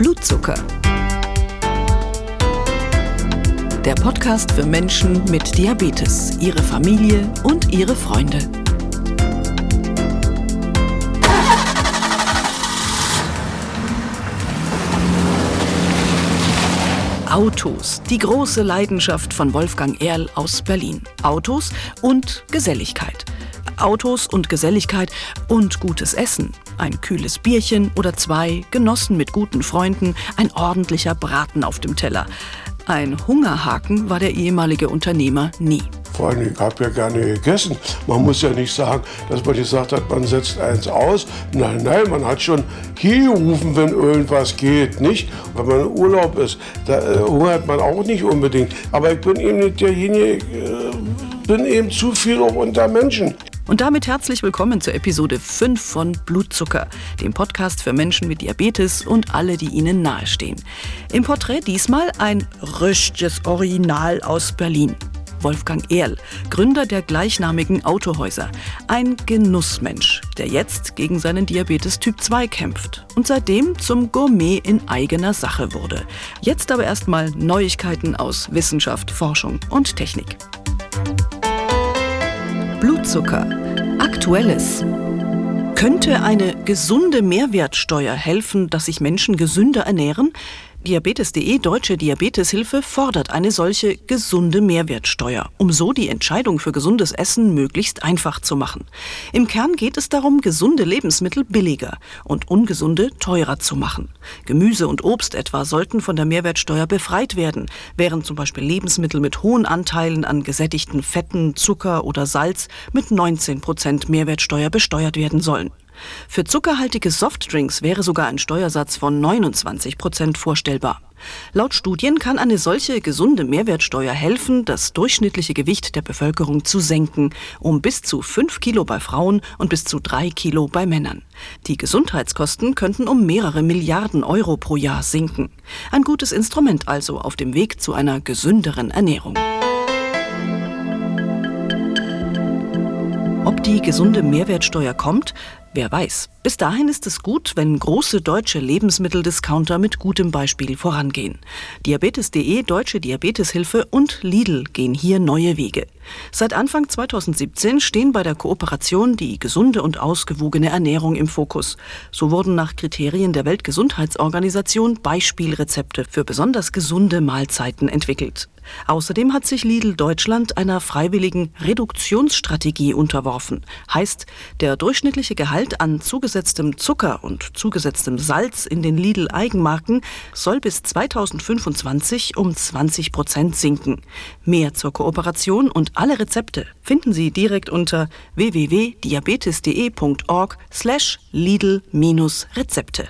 Blutzucker. Der Podcast für Menschen mit Diabetes, ihre Familie und ihre Freunde. Autos, die große Leidenschaft von Wolfgang Erl aus Berlin. Autos und Geselligkeit. Autos und Geselligkeit und gutes Essen. Ein kühles Bierchen oder zwei, genossen mit guten Freunden, ein ordentlicher Braten auf dem Teller. Ein Hungerhaken war der ehemalige Unternehmer nie. Vor allem, ich habe ja gerne gegessen. Man muss ja nicht sagen, dass man gesagt hat, man setzt eins aus. Nein, nein, man hat schon hier gerufen, wenn irgendwas geht, nicht? Wenn man im Urlaub ist, da äh, hungert man auch nicht unbedingt. Aber ich bin eben nicht derjenige, äh, bin eben zu viel auch unter Menschen. Und damit herzlich willkommen zur Episode 5 von Blutzucker, dem Podcast für Menschen mit Diabetes und alle, die ihnen nahestehen. Im Porträt diesmal ein richtiges Original aus Berlin. Wolfgang Erl, Gründer der gleichnamigen Autohäuser. Ein Genussmensch, der jetzt gegen seinen Diabetes Typ 2 kämpft und seitdem zum Gourmet in eigener Sache wurde. Jetzt aber erstmal Neuigkeiten aus Wissenschaft, Forschung und Technik. Blutzucker. Aktuelles. Könnte eine gesunde Mehrwertsteuer helfen, dass sich Menschen gesünder ernähren? Diabetes.de Deutsche Diabeteshilfe fordert eine solche gesunde Mehrwertsteuer, um so die Entscheidung für gesundes Essen möglichst einfach zu machen. Im Kern geht es darum, gesunde Lebensmittel billiger und ungesunde teurer zu machen. Gemüse und Obst etwa sollten von der Mehrwertsteuer befreit werden, während zum Beispiel Lebensmittel mit hohen Anteilen an gesättigten Fetten, Zucker oder Salz mit 19 Prozent Mehrwertsteuer besteuert werden sollen. Für zuckerhaltige Softdrinks wäre sogar ein Steuersatz von 29 Prozent vorstellbar. Laut Studien kann eine solche gesunde Mehrwertsteuer helfen, das durchschnittliche Gewicht der Bevölkerung zu senken, um bis zu 5 Kilo bei Frauen und bis zu 3 Kilo bei Männern. Die Gesundheitskosten könnten um mehrere Milliarden Euro pro Jahr sinken. Ein gutes Instrument also auf dem Weg zu einer gesünderen Ernährung. Ob die gesunde Mehrwertsteuer kommt, wer weiß. Bis dahin ist es gut, wenn große deutsche Lebensmitteldiscounter mit gutem Beispiel vorangehen. Diabetes.de, Deutsche Diabeteshilfe und Lidl gehen hier neue Wege. Seit Anfang 2017 stehen bei der Kooperation die gesunde und ausgewogene Ernährung im Fokus. So wurden nach Kriterien der Weltgesundheitsorganisation Beispielrezepte für besonders gesunde Mahlzeiten entwickelt. Außerdem hat sich Lidl Deutschland einer freiwilligen Reduktionsstrategie unterworfen. Heißt, der durchschnittliche Gehalt an zugesetzten zugesetztem Zucker und zugesetztem Salz in den Lidl-Eigenmarken soll bis 2025 um 20 Prozent sinken. Mehr zur Kooperation und alle Rezepte finden Sie direkt unter www.diabetes.de.org slash Lidl-Rezepte.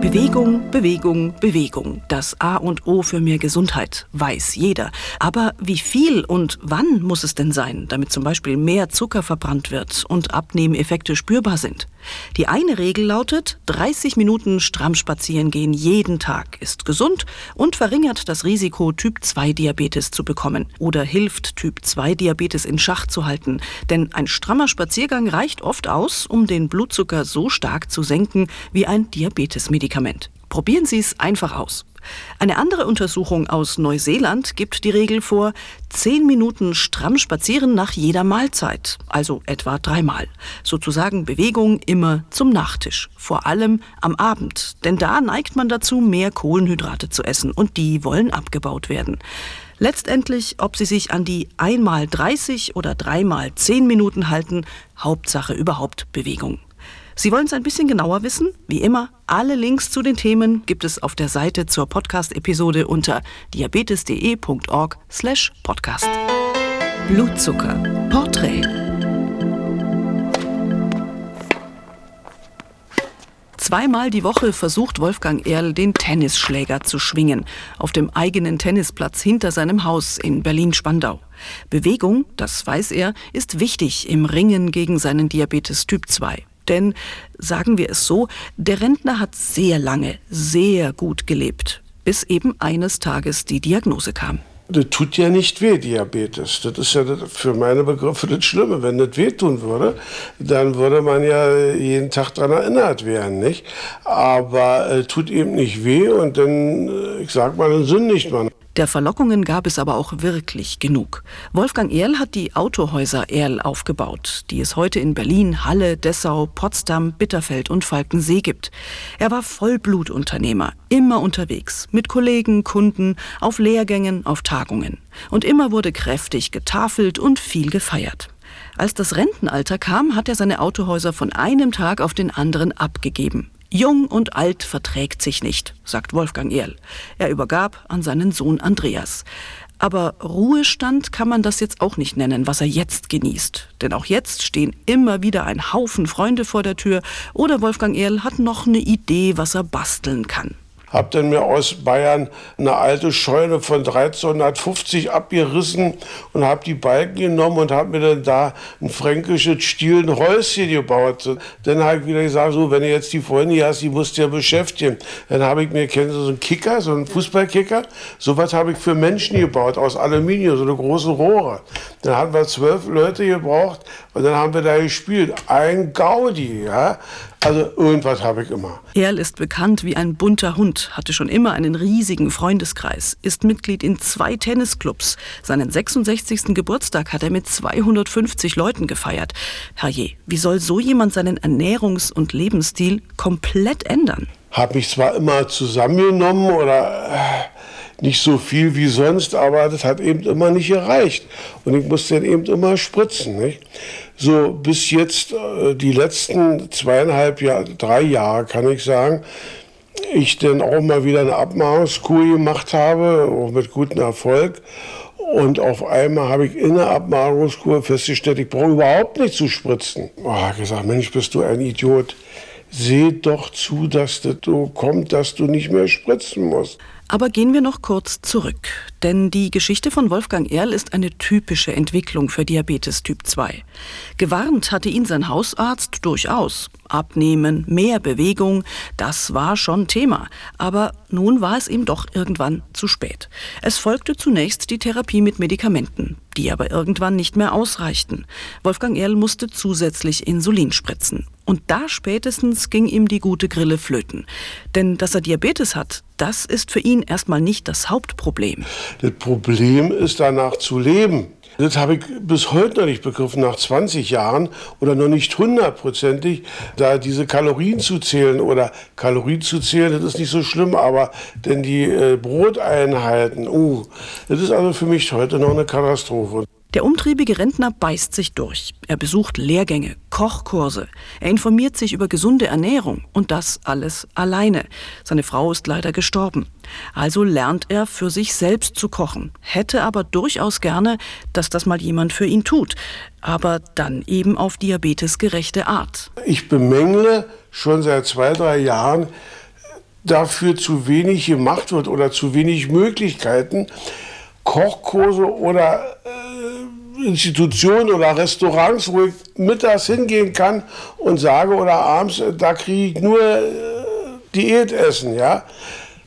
Bewegung, Bewegung, Bewegung. Das A und O für mehr Gesundheit, weiß jeder. Aber wie viel und wann muss es denn sein, damit zum Beispiel mehr Zucker verbrannt wird und Abnehmeffekte spürbar sind? Die eine Regel lautet, 30 Minuten stramm spazieren gehen jeden Tag ist gesund und verringert das Risiko, Typ-2-Diabetes zu bekommen oder hilft, Typ-2-Diabetes in Schach zu halten. Denn ein strammer Spaziergang reicht oft aus, um den Blutzucker so stark zu senken wie ein Diabetesmedikament. Probieren Sie es einfach aus. Eine andere Untersuchung aus Neuseeland gibt die Regel vor, zehn Minuten stramm spazieren nach jeder Mahlzeit, also etwa dreimal. Sozusagen Bewegung immer zum Nachtisch, vor allem am Abend, denn da neigt man dazu, mehr Kohlenhydrate zu essen und die wollen abgebaut werden. Letztendlich, ob Sie sich an die einmal 30 oder dreimal 10 Minuten halten, Hauptsache überhaupt Bewegung. Sie wollen es ein bisschen genauer wissen? Wie immer, alle Links zu den Themen gibt es auf der Seite zur Podcast-Episode unter diabetes.de.org slash podcast. Blutzucker. Porträt. Zweimal die Woche versucht Wolfgang Erl, den Tennisschläger zu schwingen, auf dem eigenen Tennisplatz hinter seinem Haus in Berlin-Spandau. Bewegung, das weiß er, ist wichtig im Ringen gegen seinen Diabetes Typ 2. Denn, sagen wir es so, der Rentner hat sehr lange, sehr gut gelebt, bis eben eines Tages die Diagnose kam. Das tut ja nicht weh, Diabetes. Das ist ja für meine Begriffe das Schlimme. Wenn das wehtun würde, dann würde man ja jeden Tag daran erinnert werden, nicht? Aber äh, tut eben nicht weh und dann, äh, ich sag mal, dann sündigt man. Der Verlockungen gab es aber auch wirklich genug. Wolfgang Erl hat die Autohäuser Erl aufgebaut, die es heute in Berlin, Halle, Dessau, Potsdam, Bitterfeld und Falkensee gibt. Er war Vollblutunternehmer, immer unterwegs, mit Kollegen, Kunden, auf Lehrgängen, auf Tagungen. Und immer wurde kräftig getafelt und viel gefeiert. Als das Rentenalter kam, hat er seine Autohäuser von einem Tag auf den anderen abgegeben. Jung und alt verträgt sich nicht, sagt Wolfgang Erl. Er übergab an seinen Sohn Andreas. Aber Ruhestand kann man das jetzt auch nicht nennen, was er jetzt genießt. Denn auch jetzt stehen immer wieder ein Haufen Freunde vor der Tür oder Wolfgang Erl hat noch eine Idee, was er basteln kann. Hab dann mir aus Bayern eine alte Scheune von 1350 abgerissen und habe die Balken genommen und habe mir dann da ein fränkisches Stiel, Häuschen gebaut. Dann habe ich wieder gesagt, so, wenn du jetzt die Freunde hier hast, die musst du ja beschäftigen. Dann habe ich mir, kennen Sie so einen Kicker, so einen Fußballkicker? Sowas habe ich für Menschen gebaut, aus Aluminium, so eine große Rohre. Dann haben wir zwölf Leute gebraucht und dann haben wir da gespielt. Ein Gaudi, ja. Also irgendwas habe ich immer. Erl ist bekannt wie ein bunter Hund, hatte schon immer einen riesigen Freundeskreis, ist Mitglied in zwei Tennisclubs. Seinen 66. Geburtstag hat er mit 250 Leuten gefeiert. Herrje, wie soll so jemand seinen Ernährungs- und Lebensstil komplett ändern? Hab mich zwar immer zusammengenommen oder äh, nicht so viel wie sonst, aber das hat eben immer nicht gereicht. Und ich musste dann eben immer spritzen. Nicht? so bis jetzt äh, die letzten zweieinhalb Jahre, drei Jahre kann ich sagen, ich dann auch mal wieder eine Abmachungskur gemacht habe, auch mit gutem Erfolg. Und auf einmal habe ich in der Abmagerungskur festgestellt, ich brauche überhaupt nicht zu spritzen. Oh, ich gesagt, Mensch, bist du ein Idiot. Seh doch zu, dass das so kommt, dass du nicht mehr spritzen musst. Aber gehen wir noch kurz zurück, denn die Geschichte von Wolfgang Erl ist eine typische Entwicklung für Diabetes Typ 2. Gewarnt hatte ihn sein Hausarzt durchaus. Abnehmen, mehr Bewegung, das war schon Thema. Aber nun war es ihm doch irgendwann zu spät. Es folgte zunächst die Therapie mit Medikamenten, die aber irgendwann nicht mehr ausreichten. Wolfgang Erl musste zusätzlich Insulin spritzen. Und da spätestens ging ihm die gute Grille flöten. Denn dass er Diabetes hat, das ist für ihn erstmal nicht das Hauptproblem. Das Problem ist danach zu leben. Das habe ich bis heute noch nicht begriffen, nach 20 Jahren oder noch nicht hundertprozentig, da diese Kalorien zu zählen oder Kalorien zu zählen, das ist nicht so schlimm, aber denn die äh, Broteinheiten, uh, das ist also für mich heute noch eine Katastrophe. Der umtriebige Rentner beißt sich durch. Er besucht Lehrgänge, Kochkurse. Er informiert sich über gesunde Ernährung und das alles alleine. Seine Frau ist leider gestorben. Also lernt er für sich selbst zu kochen, hätte aber durchaus gerne, dass das mal jemand für ihn tut, aber dann eben auf diabetesgerechte Art. Ich bemängle schon seit zwei, drei Jahren, dafür zu wenig gemacht wird oder zu wenig Möglichkeiten, Kochkurse oder äh, Institutionen oder Restaurants, wo ich mittags hingehen kann und sage oder abends, da kriege ich nur äh, Diätessen, ja.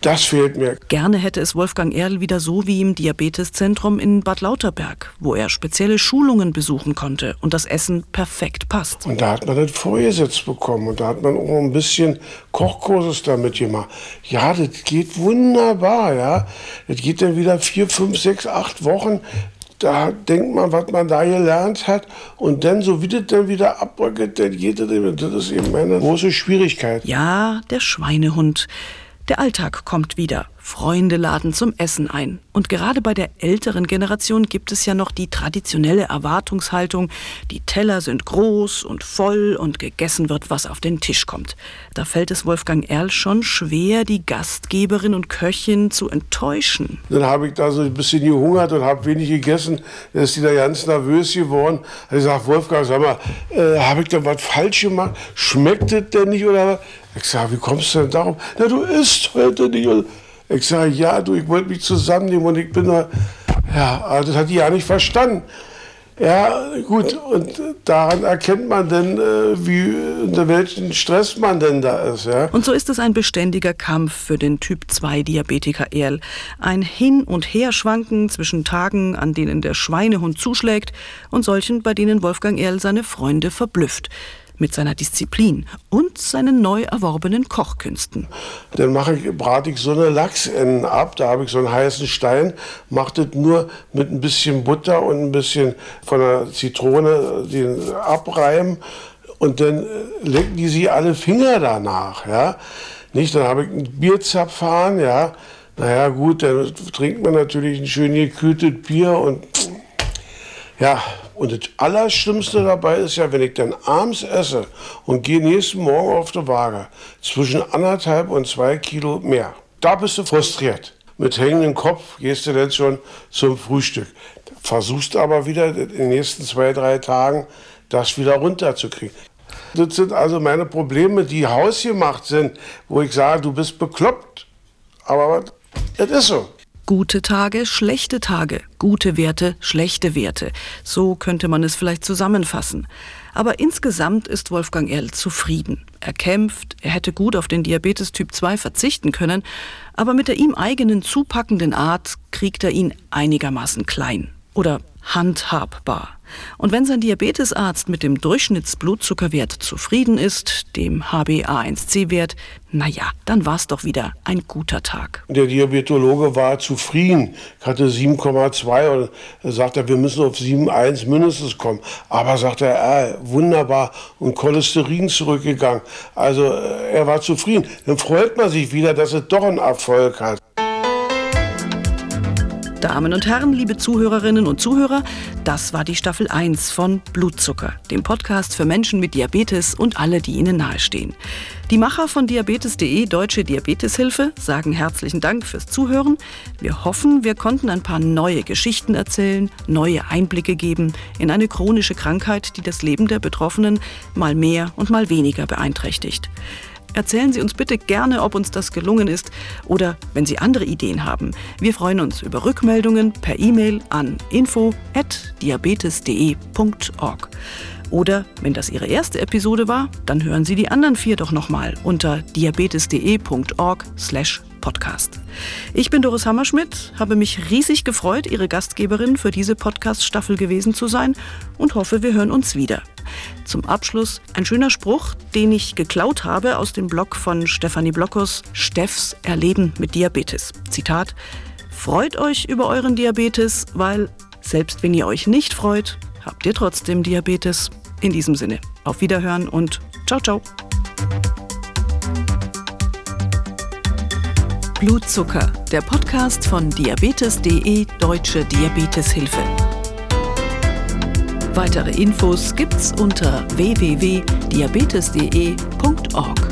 Das fehlt mir. Gerne hätte es Wolfgang Erl wieder so wie im Diabeteszentrum in Bad Lauterberg, wo er spezielle Schulungen besuchen konnte und das Essen perfekt passt. Und da hat man das vorgesetzt bekommen und da hat man auch ein bisschen Kochkurses damit gemacht. Ja, das geht wunderbar, ja. Das geht dann wieder vier, fünf, sechs, acht Wochen da denkt man, was man da gelernt hat. Und dann, so wie das dann wieder abbröckelt, dann geht das, das ist eben eine große Schwierigkeit. Ja, der Schweinehund. Der Alltag kommt wieder. Freunde laden zum Essen ein. Und gerade bei der älteren Generation gibt es ja noch die traditionelle Erwartungshaltung, die Teller sind groß und voll und gegessen wird, was auf den Tisch kommt. Da fällt es Wolfgang Erl schon schwer, die Gastgeberin und Köchin zu enttäuschen. Dann habe ich da so ein bisschen gehungert und habe wenig gegessen. Dann ist die da ganz nervös geworden. Ich gesagt, Wolfgang, sag mal, äh, habe ich da was falsch gemacht? Schmeckt das denn nicht oder was? Ich sage, wie kommst du denn darauf? Na, du isst heute nicht. Ich sage, ja, du, ich wollte mich zusammennehmen und ich bin da, ja, das hat die ja nicht verstanden. Ja, gut, und daran erkennt man dann, äh, wie, unter welchem Stress man denn da ist. Ja? Und so ist es ein beständiger Kampf für den Typ-2-Diabetiker Erl. Ein Hin- und Herschwanken zwischen Tagen, an denen der Schweinehund zuschlägt, und solchen, bei denen Wolfgang Erl seine Freunde verblüfft mit seiner Disziplin und seinen neu erworbenen Kochkünsten. Dann mache ich, brate ich so eine Lachsenden ab, da habe ich so einen heißen Stein, mache das nur mit ein bisschen Butter und ein bisschen von der Zitrone den abreiben und dann lecken die sie alle Finger danach, ja. Nicht, dann habe ich einen Bierzapfhahn, ja. Naja, gut, dann trinkt man natürlich ein schön gekühltes Bier und ja, und das Allerschlimmste dabei ist ja, wenn ich dann abends esse und gehe nächsten Morgen auf die Waage, zwischen anderthalb und zwei Kilo mehr. Da bist du frustriert. Mit hängendem Kopf gehst du dann schon zum Frühstück. Versuchst aber wieder in den nächsten zwei, drei Tagen das wieder runterzukriegen. Das sind also meine Probleme, die hausgemacht sind, wo ich sage, du bist bekloppt. Aber das ist so. Gute Tage, schlechte Tage, gute Werte, schlechte Werte. So könnte man es vielleicht zusammenfassen. Aber insgesamt ist Wolfgang Erl zufrieden. Er kämpft, er hätte gut auf den Diabetes Typ 2 verzichten können, aber mit der ihm eigenen zupackenden Art kriegt er ihn einigermaßen klein oder handhabbar. Und wenn sein Diabetesarzt mit dem Durchschnittsblutzuckerwert zufrieden ist, dem HbA1c-Wert, naja, dann war es doch wieder ein guter Tag. Der Diabetologe war zufrieden. Hatte 7,2 und sagte, wir müssen auf 7,1 mindestens kommen. Aber sagt er, äh, wunderbar und Cholesterin zurückgegangen. Also äh, er war zufrieden. Dann freut man sich wieder, dass es doch einen Erfolg hat. Damen und Herren, liebe Zuhörerinnen und Zuhörer, das war die Staffel 1 von Blutzucker, dem Podcast für Menschen mit Diabetes und alle, die ihnen nahestehen. Die Macher von Diabetes.de Deutsche Diabeteshilfe sagen herzlichen Dank fürs Zuhören. Wir hoffen, wir konnten ein paar neue Geschichten erzählen, neue Einblicke geben in eine chronische Krankheit, die das Leben der Betroffenen mal mehr und mal weniger beeinträchticht. Erzählen Sie uns bitte gerne, ob uns das gelungen ist oder wenn Sie andere Ideen haben. Wir freuen uns über Rückmeldungen per E-Mail an info@diabetes.de.org. Oder wenn das Ihre erste Episode war, dann hören Sie die anderen vier doch nochmal unter diabetes.de.org/podcast. Ich bin Doris Hammerschmidt, habe mich riesig gefreut, Ihre Gastgeberin für diese Podcast-Staffel gewesen zu sein und hoffe, wir hören uns wieder. Zum Abschluss ein schöner Spruch, den ich geklaut habe aus dem Blog von Stefanie Blockos, Steffs Erleben mit Diabetes. Zitat: Freut euch über euren Diabetes, weil selbst wenn ihr euch nicht freut, habt ihr trotzdem Diabetes. In diesem Sinne, auf Wiederhören und ciao, ciao. Blutzucker, der Podcast von diabetes.de Deutsche Diabeteshilfe. Weitere Infos gibt's unter www.diabetes.de.org.